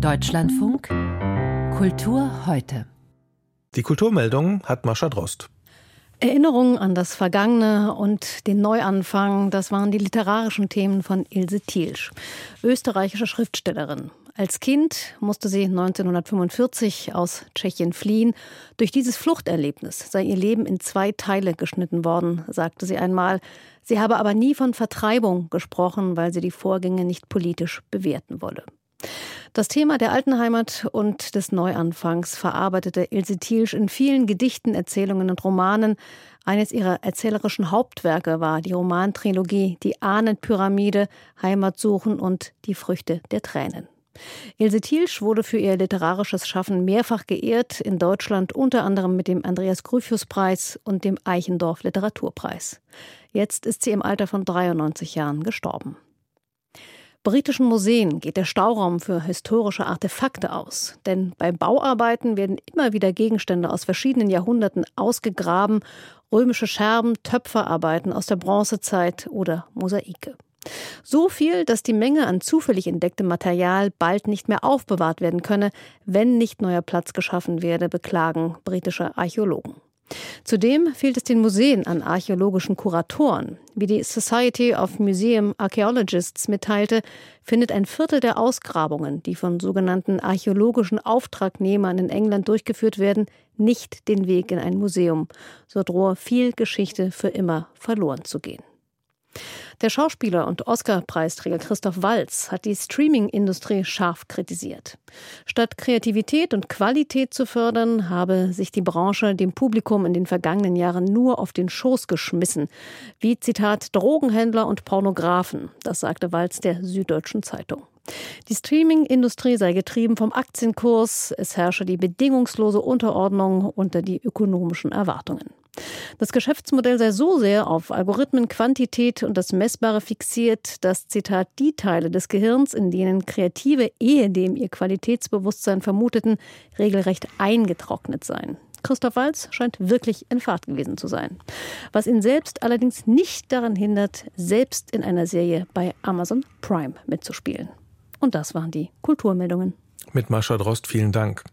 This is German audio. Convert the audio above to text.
Deutschlandfunk Kultur heute. Die Kulturmeldung hat Mascha Drost. Erinnerungen an das Vergangene und den Neuanfang, das waren die literarischen Themen von Ilse Thielsch, österreichische Schriftstellerin. Als Kind musste sie 1945 aus Tschechien fliehen. Durch dieses Fluchterlebnis sei ihr Leben in zwei Teile geschnitten worden, sagte sie einmal. Sie habe aber nie von Vertreibung gesprochen, weil sie die Vorgänge nicht politisch bewerten wolle. Das Thema der alten Heimat und des Neuanfangs verarbeitete Ilse Thielsch in vielen Gedichten, Erzählungen und Romanen. Eines ihrer erzählerischen Hauptwerke war die Romantrilogie Die Ahnenpyramide, Heimatsuchen und Die Früchte der Tränen. Ilse Thielsch wurde für ihr literarisches Schaffen mehrfach geehrt, in Deutschland unter anderem mit dem Andreas Gryphius Preis und dem Eichendorff Literaturpreis. Jetzt ist sie im Alter von 93 Jahren gestorben. Britischen Museen geht der Stauraum für historische Artefakte aus. Denn bei Bauarbeiten werden immer wieder Gegenstände aus verschiedenen Jahrhunderten ausgegraben, römische Scherben, Töpferarbeiten aus der Bronzezeit oder Mosaike. So viel, dass die Menge an zufällig entdecktem Material bald nicht mehr aufbewahrt werden könne, wenn nicht neuer Platz geschaffen werde, beklagen britische Archäologen. Zudem fehlt es den Museen an archäologischen Kuratoren. Wie die Society of Museum Archaeologists mitteilte, findet ein Viertel der Ausgrabungen, die von sogenannten archäologischen Auftragnehmern in England durchgeführt werden, nicht den Weg in ein Museum. So drohe viel Geschichte für immer verloren zu gehen. Der Schauspieler und Oscar-Preisträger Christoph Walz hat die Streaming-Industrie scharf kritisiert. Statt Kreativität und Qualität zu fördern, habe sich die Branche dem Publikum in den vergangenen Jahren nur auf den Schoß geschmissen. Wie Zitat Drogenhändler und Pornografen. Das sagte Walz der Süddeutschen Zeitung. Die Streaming-Industrie sei getrieben vom Aktienkurs. Es herrsche die bedingungslose Unterordnung unter die ökonomischen Erwartungen. Das Geschäftsmodell sei so sehr auf Algorithmen, Quantität und das Messbare fixiert, dass, Zitat, die Teile des Gehirns, in denen Kreative ehedem ihr Qualitätsbewusstsein vermuteten, regelrecht eingetrocknet seien. Christoph Walz scheint wirklich in Fahrt gewesen zu sein. Was ihn selbst allerdings nicht daran hindert, selbst in einer Serie bei Amazon Prime mitzuspielen. Und das waren die Kulturmeldungen. Mit Mascha Drost vielen Dank.